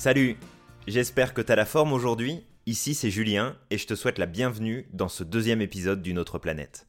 Salut J'espère que t'as la forme aujourd'hui. Ici c'est Julien et je te souhaite la bienvenue dans ce deuxième épisode d'une autre planète.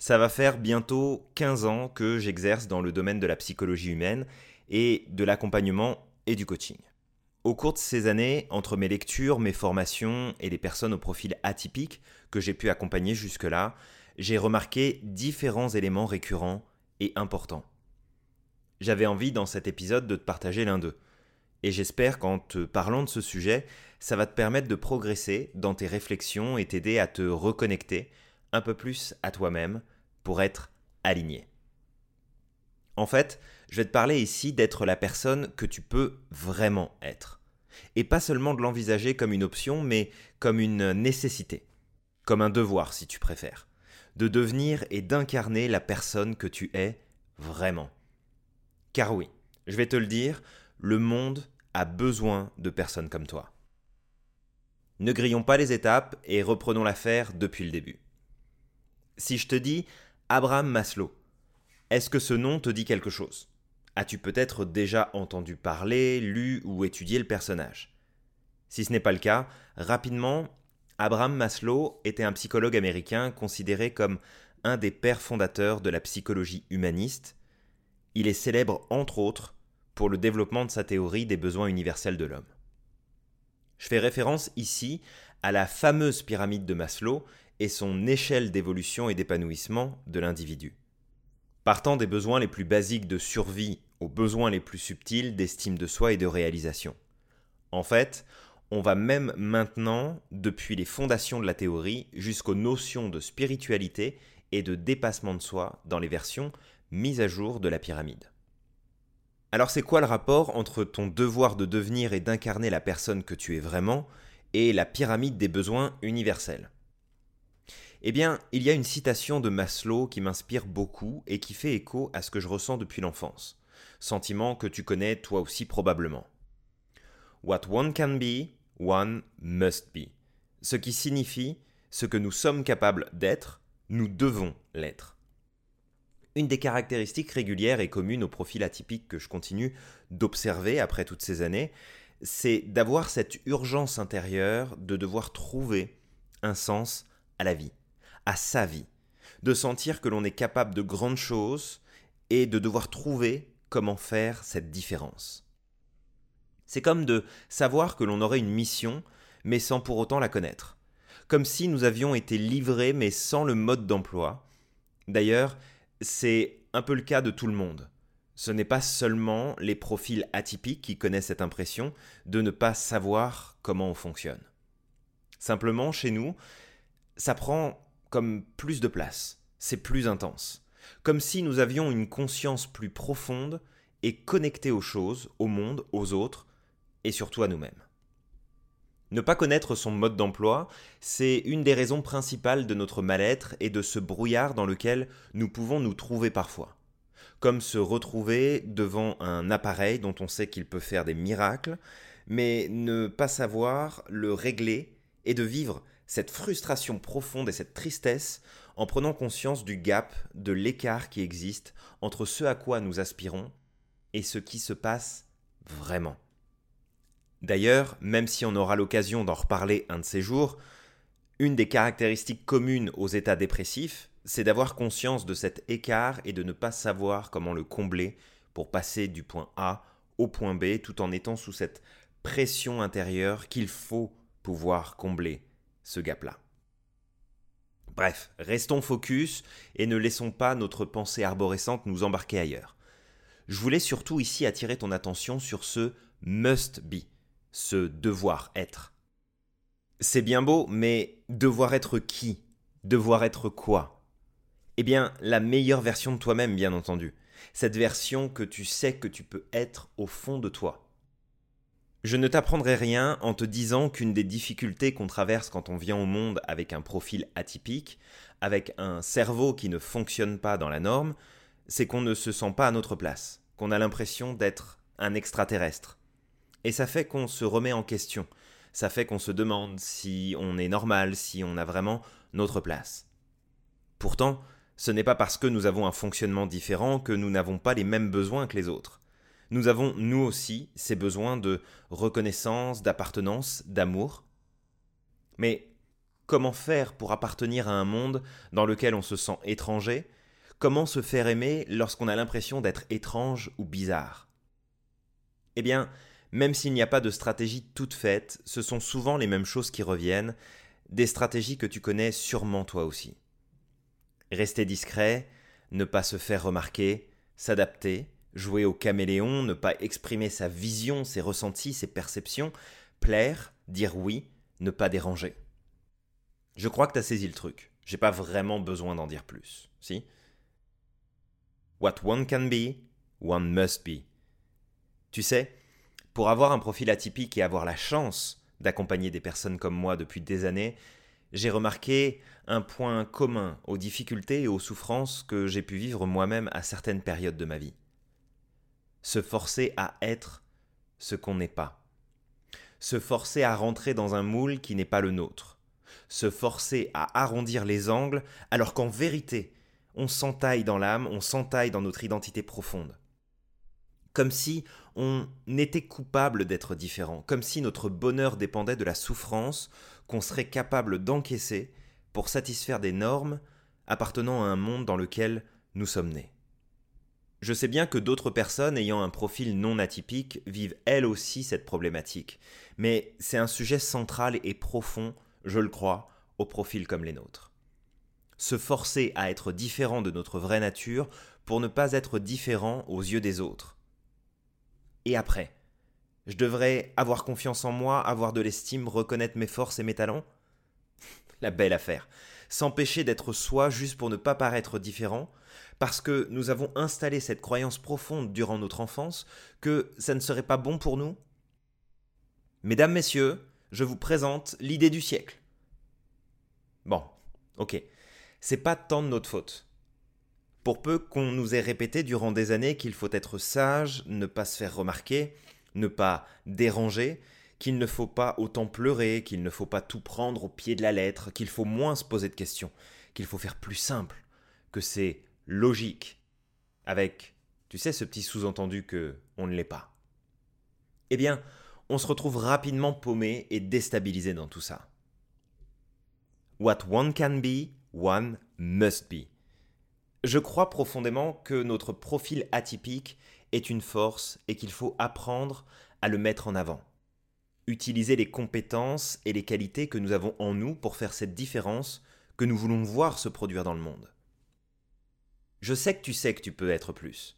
Ça va faire bientôt 15 ans que j'exerce dans le domaine de la psychologie humaine et de l'accompagnement et du coaching. Au cours de ces années, entre mes lectures, mes formations et les personnes au profil atypique que j'ai pu accompagner jusque-là, j'ai remarqué différents éléments récurrents et importants. J'avais envie dans cet épisode de te partager l'un d'eux. Et j'espère qu'en te parlant de ce sujet, ça va te permettre de progresser dans tes réflexions et t'aider à te reconnecter un peu plus à toi-même pour être aligné. En fait, je vais te parler ici d'être la personne que tu peux vraiment être. Et pas seulement de l'envisager comme une option, mais comme une nécessité. Comme un devoir, si tu préfères. De devenir et d'incarner la personne que tu es vraiment. Car oui, je vais te le dire, le monde a besoin de personnes comme toi. Ne grillons pas les étapes et reprenons l'affaire depuis le début. Si je te dis Abraham Maslow, est-ce que ce nom te dit quelque chose? As-tu peut-être déjà entendu parler, lu ou étudié le personnage? Si ce n'est pas le cas, rapidement, Abraham Maslow était un psychologue américain considéré comme un des pères fondateurs de la psychologie humaniste. Il est célèbre entre autres pour le développement de sa théorie des besoins universels de l'homme. Je fais référence ici à la fameuse pyramide de Maslow et son échelle d'évolution et d'épanouissement de l'individu. Partant des besoins les plus basiques de survie aux besoins les plus subtils d'estime de soi et de réalisation. En fait, on va même maintenant, depuis les fondations de la théorie, jusqu'aux notions de spiritualité et de dépassement de soi dans les versions mises à jour de la pyramide. Alors c'est quoi le rapport entre ton devoir de devenir et d'incarner la personne que tu es vraiment et la pyramide des besoins universels? Eh bien, il y a une citation de Maslow qui m'inspire beaucoup et qui fait écho à ce que je ressens depuis l'enfance. Sentiment que tu connais toi aussi probablement. What one can be, one must be. Ce qui signifie ce que nous sommes capables d'être, nous devons l'être. Une des caractéristiques régulières et communes au profil atypique que je continue d'observer après toutes ces années, c'est d'avoir cette urgence intérieure de devoir trouver un sens à la vie à sa vie, de sentir que l'on est capable de grandes choses et de devoir trouver comment faire cette différence. C'est comme de savoir que l'on aurait une mission, mais sans pour autant la connaître. Comme si nous avions été livrés, mais sans le mode d'emploi. D'ailleurs, c'est un peu le cas de tout le monde. Ce n'est pas seulement les profils atypiques qui connaissent cette impression de ne pas savoir comment on fonctionne. Simplement, chez nous, ça prend comme plus de place, c'est plus intense, comme si nous avions une conscience plus profonde et connectée aux choses, au monde, aux autres, et surtout à nous-mêmes. Ne pas connaître son mode d'emploi, c'est une des raisons principales de notre mal-être et de ce brouillard dans lequel nous pouvons nous trouver parfois. Comme se retrouver devant un appareil dont on sait qu'il peut faire des miracles, mais ne pas savoir le régler et de vivre cette frustration profonde et cette tristesse en prenant conscience du gap, de l'écart qui existe entre ce à quoi nous aspirons et ce qui se passe vraiment. D'ailleurs, même si on aura l'occasion d'en reparler un de ces jours, une des caractéristiques communes aux états dépressifs, c'est d'avoir conscience de cet écart et de ne pas savoir comment le combler pour passer du point A au point B tout en étant sous cette pression intérieure qu'il faut pouvoir combler ce gap-là. Bref, restons focus et ne laissons pas notre pensée arborescente nous embarquer ailleurs. Je voulais surtout ici attirer ton attention sur ce must be, ce devoir être. C'est bien beau, mais devoir être qui? Devoir être quoi? Eh bien, la meilleure version de toi-même, bien entendu. Cette version que tu sais que tu peux être au fond de toi. Je ne t'apprendrai rien en te disant qu'une des difficultés qu'on traverse quand on vient au monde avec un profil atypique, avec un cerveau qui ne fonctionne pas dans la norme, c'est qu'on ne se sent pas à notre place, qu'on a l'impression d'être un extraterrestre. Et ça fait qu'on se remet en question, ça fait qu'on se demande si on est normal, si on a vraiment notre place. Pourtant, ce n'est pas parce que nous avons un fonctionnement différent que nous n'avons pas les mêmes besoins que les autres. Nous avons, nous aussi, ces besoins de reconnaissance, d'appartenance, d'amour. Mais comment faire pour appartenir à un monde dans lequel on se sent étranger? Comment se faire aimer lorsqu'on a l'impression d'être étrange ou bizarre? Eh bien, même s'il n'y a pas de stratégie toute faite, ce sont souvent les mêmes choses qui reviennent, des stratégies que tu connais sûrement toi aussi. Rester discret, ne pas se faire remarquer, s'adapter, jouer au caméléon, ne pas exprimer sa vision, ses ressentis, ses perceptions, plaire, dire oui, ne pas déranger. Je crois que tu as saisi le truc. J'ai pas vraiment besoin d'en dire plus. Si? What one can be, one must be. Tu sais, pour avoir un profil atypique et avoir la chance d'accompagner des personnes comme moi depuis des années, j'ai remarqué un point commun aux difficultés et aux souffrances que j'ai pu vivre moi-même à certaines périodes de ma vie. Se forcer à être ce qu'on n'est pas. Se forcer à rentrer dans un moule qui n'est pas le nôtre. Se forcer à arrondir les angles alors qu'en vérité, on s'entaille dans l'âme, on s'entaille dans notre identité profonde. Comme si on était coupable d'être différent, comme si notre bonheur dépendait de la souffrance qu'on serait capable d'encaisser pour satisfaire des normes appartenant à un monde dans lequel nous sommes nés. Je sais bien que d'autres personnes ayant un profil non atypique vivent elles aussi cette problématique, mais c'est un sujet central et profond, je le crois, aux profils comme les nôtres. Se forcer à être différent de notre vraie nature pour ne pas être différent aux yeux des autres. Et après Je devrais avoir confiance en moi, avoir de l'estime, reconnaître mes forces et mes talents? La belle affaire. S'empêcher d'être soi juste pour ne pas paraître différent, parce que nous avons installé cette croyance profonde durant notre enfance que ça ne serait pas bon pour nous? Mesdames, Messieurs, je vous présente l'idée du siècle. Bon, ok, c'est pas tant de notre faute. Pour peu qu'on nous ait répété durant des années qu'il faut être sage, ne pas se faire remarquer, ne pas déranger, qu'il ne faut pas autant pleurer, qu'il ne faut pas tout prendre au pied de la lettre, qu'il faut moins se poser de questions, qu'il faut faire plus simple, que c'est logique, avec, tu sais, ce petit sous-entendu que on ne l'est pas. Eh bien, on se retrouve rapidement paumé et déstabilisé dans tout ça. What one can be, one must be. Je crois profondément que notre profil atypique est une force et qu'il faut apprendre à le mettre en avant. Utiliser les compétences et les qualités que nous avons en nous pour faire cette différence que nous voulons voir se produire dans le monde. Je sais que tu sais que tu peux être plus.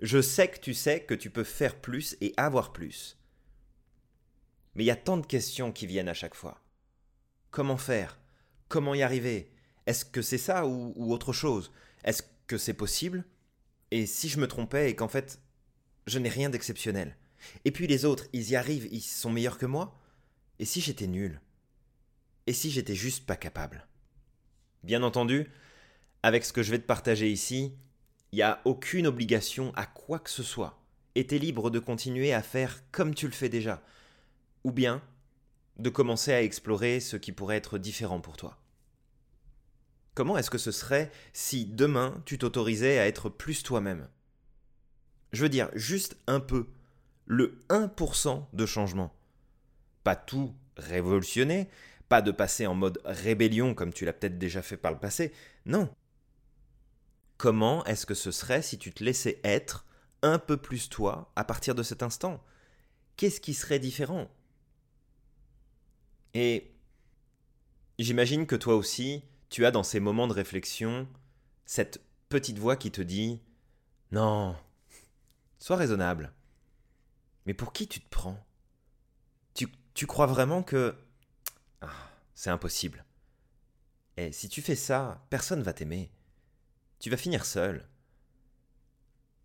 Je sais que tu sais que tu peux faire plus et avoir plus. Mais il y a tant de questions qui viennent à chaque fois. Comment faire? Comment y arriver? Est-ce que c'est ça ou, ou autre chose? Est-ce que c'est possible? Et si je me trompais et qu'en fait, je n'ai rien d'exceptionnel Et puis les autres, ils y arrivent, ils sont meilleurs que moi Et si j'étais nul? Et si j'étais juste pas capable? Bien entendu, avec ce que je vais te partager ici, il n'y a aucune obligation à quoi que ce soit. Et t'es libre de continuer à faire comme tu le fais déjà. Ou bien de commencer à explorer ce qui pourrait être différent pour toi. Comment est-ce que ce serait si demain tu t'autorisais à être plus toi-même? Je veux dire, juste un peu, le 1% de changement. Pas tout révolutionner, pas de passer en mode rébellion comme tu l'as peut-être déjà fait par le passé, non. Comment est-ce que ce serait si tu te laissais être un peu plus toi à partir de cet instant? Qu'est-ce qui serait différent? Et j'imagine que toi aussi, tu as dans ces moments de réflexion cette petite voix qui te dit Non, sois raisonnable. Mais pour qui tu te prends? Tu, crois vraiment que... Ah, c'est impossible. Et si tu fais ça, personne va t'aimer. Tu vas finir seul.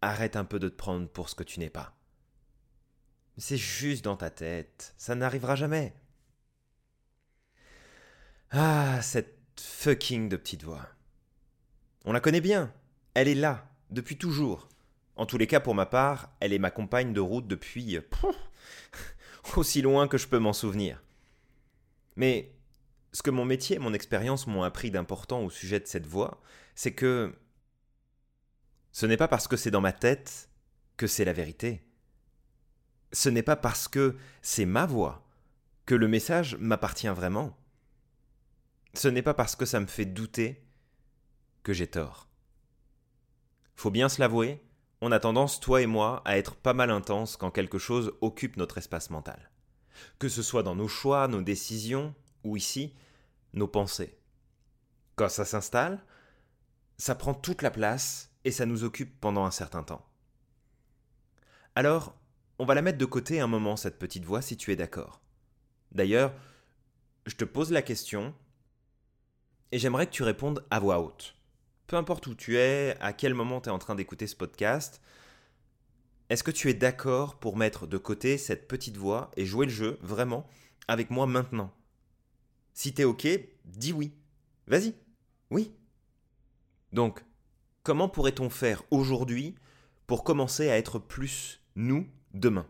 Arrête un peu de te prendre pour ce que tu n'es pas. C'est juste dans ta tête, ça n'arrivera jamais. Ah, cette fucking de petite voix. On la connaît bien, elle est là, depuis toujours. En tous les cas, pour ma part, elle est ma compagne de route depuis... aussi loin que je peux m'en souvenir. Mais ce que mon métier et mon expérience m'ont appris d'important au sujet de cette voix, c'est que ce n'est pas parce que c'est dans ma tête que c'est la vérité. Ce n'est pas parce que c'est ma voix que le message m'appartient vraiment. Ce n'est pas parce que ça me fait douter que j'ai tort. Faut bien se l'avouer, on a tendance, toi et moi, à être pas mal intense quand quelque chose occupe notre espace mental. Que ce soit dans nos choix, nos décisions, ou ici, nos pensées. Quand ça s'installe, ça prend toute la place et ça nous occupe pendant un certain temps. Alors, on va la mettre de côté un moment, cette petite voix, si tu es d'accord. D'ailleurs, je te pose la question et j'aimerais que tu répondes à voix haute. Peu importe où tu es, à quel moment tu es en train d'écouter ce podcast, est-ce que tu es d'accord pour mettre de côté cette petite voix et jouer le jeu, vraiment, avec moi maintenant? Si t'es ok, dis oui. Vas-y. Oui. Donc, comment pourrait-on faire aujourd'hui pour commencer à être plus nous demain?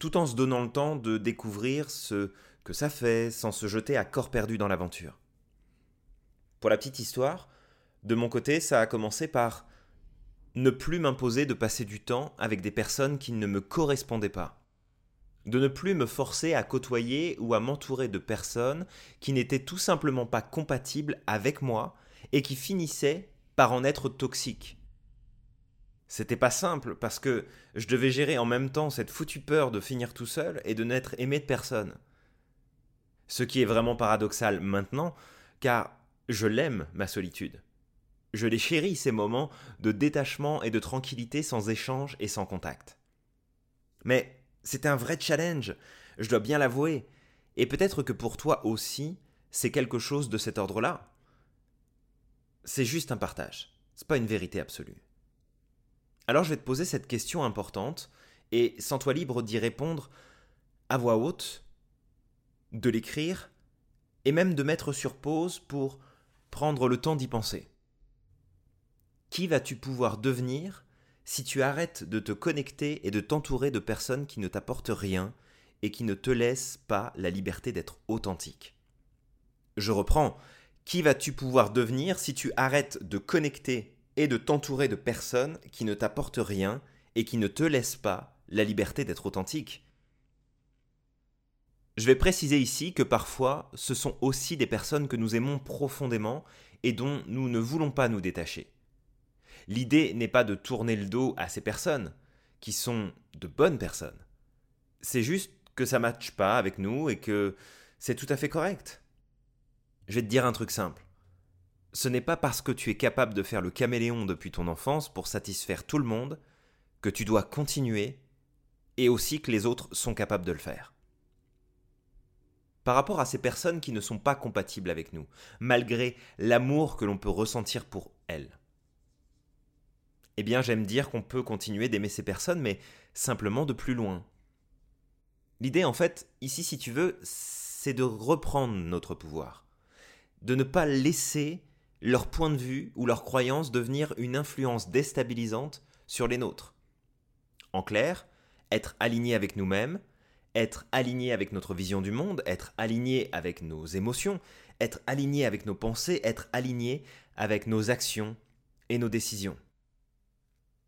Tout en se donnant le temps de découvrir ce que ça fait sans se jeter à corps perdu dans l'aventure. Pour la petite histoire, de mon côté, ça a commencé par ne plus m'imposer de passer du temps avec des personnes qui ne me correspondaient pas. De ne plus me forcer à côtoyer ou à m'entourer de personnes qui n'étaient tout simplement pas compatibles avec moi et qui finissaient par en être toxiques. C'était pas simple parce que je devais gérer en même temps cette foutue peur de finir tout seul et de n'être aimé de personne. Ce qui est vraiment paradoxal maintenant, car je l'aime, ma solitude. Je les chéris, ces moments de détachement et de tranquillité sans échange et sans contact. Mais c'est un vrai challenge, je dois bien l'avouer, et peut-être que pour toi aussi, c'est quelque chose de cet ordre-là. C'est juste un partage, c'est pas une vérité absolue. Alors je vais te poser cette question importante, et sans toi libre d'y répondre à voix haute, de l'écrire, et même de mettre sur pause pour prendre le temps d'y penser. Qui vas-tu pouvoir devenir si tu arrêtes de te connecter et de t'entourer de personnes qui ne t'apportent rien et qui ne te laissent pas la liberté d'être authentique? Je reprends. Qui vas-tu pouvoir devenir si tu arrêtes de connecter et de t'entourer de personnes qui ne t'apportent rien et qui ne te laissent pas la liberté d'être authentique? Je vais préciser ici que parfois ce sont aussi des personnes que nous aimons profondément et dont nous ne voulons pas nous détacher. L'idée n'est pas de tourner le dos à ces personnes, qui sont de bonnes personnes. C'est juste que ça matche pas avec nous et que c'est tout à fait correct. Je vais te dire un truc simple. Ce n'est pas parce que tu es capable de faire le caméléon depuis ton enfance pour satisfaire tout le monde que tu dois continuer et aussi que les autres sont capables de le faire. Par rapport à ces personnes qui ne sont pas compatibles avec nous, malgré l'amour que l'on peut ressentir pour elles eh bien j'aime dire qu'on peut continuer d'aimer ces personnes, mais simplement de plus loin. L'idée en fait, ici si tu veux, c'est de reprendre notre pouvoir. De ne pas laisser leur point de vue ou leur croyance devenir une influence déstabilisante sur les nôtres. En clair, être aligné avec nous-mêmes, être aligné avec notre vision du monde, être aligné avec nos émotions, être aligné avec nos pensées, être aligné avec nos actions et nos décisions.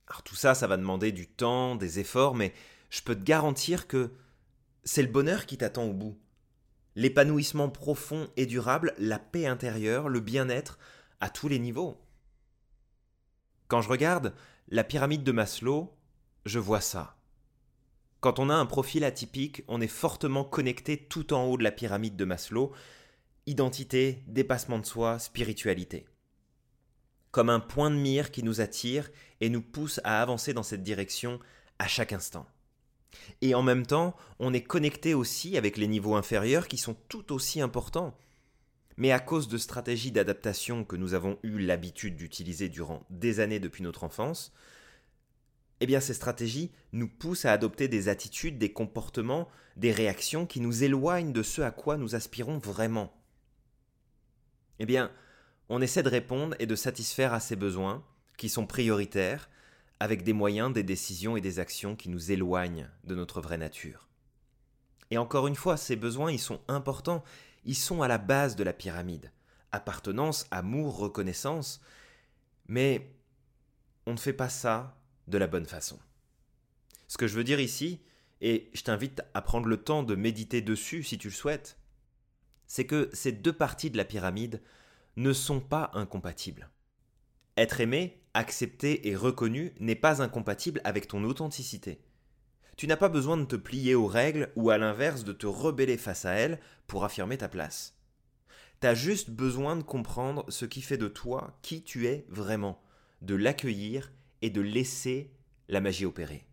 Alors tout ça, ça va demander du temps, des efforts, mais je peux te garantir que c'est le bonheur qui t'attend au bout. L'épanouissement profond et durable, la paix intérieure, le bien-être à tous les niveaux. Quand je regarde la pyramide de Maslow, je vois ça. Quand on a un profil atypique, on est fortement connecté tout en haut de la pyramide de Maslow, identité, dépassement de soi, spiritualité comme un point de mire qui nous attire et nous pousse à avancer dans cette direction à chaque instant. Et en même temps, on est connecté aussi avec les niveaux inférieurs qui sont tout aussi importants. Mais à cause de stratégies d'adaptation que nous avons eu l'habitude d'utiliser durant des années depuis notre enfance, eh bien ces stratégies nous poussent à adopter des attitudes, des comportements, des réactions qui nous éloignent de ce à quoi nous aspirons vraiment. Eh bien, on essaie de répondre et de satisfaire à ces besoins, qui sont prioritaires, avec des moyens, des décisions et des actions qui nous éloignent de notre vraie nature. Et encore une fois, ces besoins, ils sont importants, ils sont à la base de la pyramide. Appartenance, amour, reconnaissance. Mais on ne fait pas ça de la bonne façon. Ce que je veux dire ici, et je t'invite à prendre le temps de méditer dessus si tu le souhaites, c'est que ces deux parties de la pyramide ne sont pas incompatibles. Être aimé, accepté et reconnu n'est pas incompatible avec ton authenticité. Tu n'as pas besoin de te plier aux règles ou à l'inverse de te rebeller face à elles pour affirmer ta place. T'as juste besoin de comprendre ce qui fait de toi qui tu es vraiment, de l'accueillir et de laisser la magie opérer.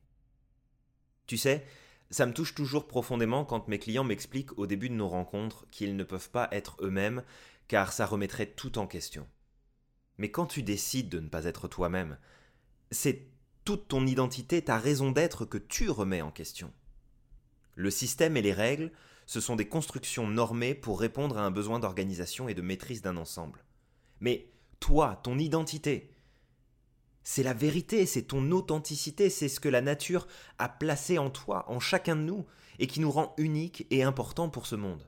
Tu sais, ça me touche toujours profondément quand mes clients m'expliquent au début de nos rencontres qu'ils ne peuvent pas être eux-mêmes car ça remettrait tout en question. Mais quand tu décides de ne pas être toi-même, c'est toute ton identité, ta raison d'être que tu remets en question. Le système et les règles, ce sont des constructions normées pour répondre à un besoin d'organisation et de maîtrise d'un ensemble. Mais toi, ton identité, c'est la vérité, c'est ton authenticité, c'est ce que la nature a placé en toi, en chacun de nous, et qui nous rend uniques et importants pour ce monde.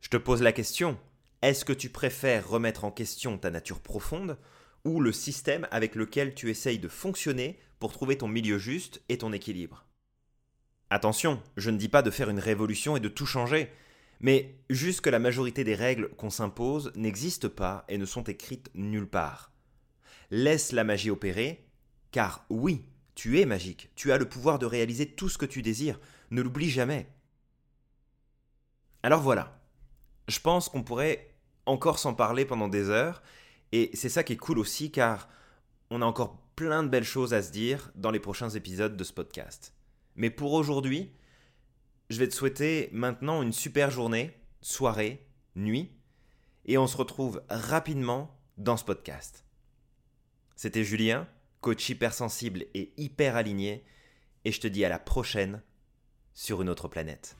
Je te pose la question, est-ce que tu préfères remettre en question ta nature profonde ou le système avec lequel tu essayes de fonctionner pour trouver ton milieu juste et ton équilibre? Attention, je ne dis pas de faire une révolution et de tout changer, mais juste que la majorité des règles qu'on s'impose n'existent pas et ne sont écrites nulle part. Laisse la magie opérer, car oui, tu es magique, tu as le pouvoir de réaliser tout ce que tu désires, ne l'oublie jamais. Alors voilà, je pense qu'on pourrait encore s'en parler pendant des heures. Et c'est ça qui est cool aussi car on a encore plein de belles choses à se dire dans les prochains épisodes de ce podcast. Mais pour aujourd'hui, je vais te souhaiter maintenant une super journée, soirée, nuit, et on se retrouve rapidement dans ce podcast. C'était Julien, coach hypersensible et hyper aligné, et je te dis à la prochaine sur une autre planète.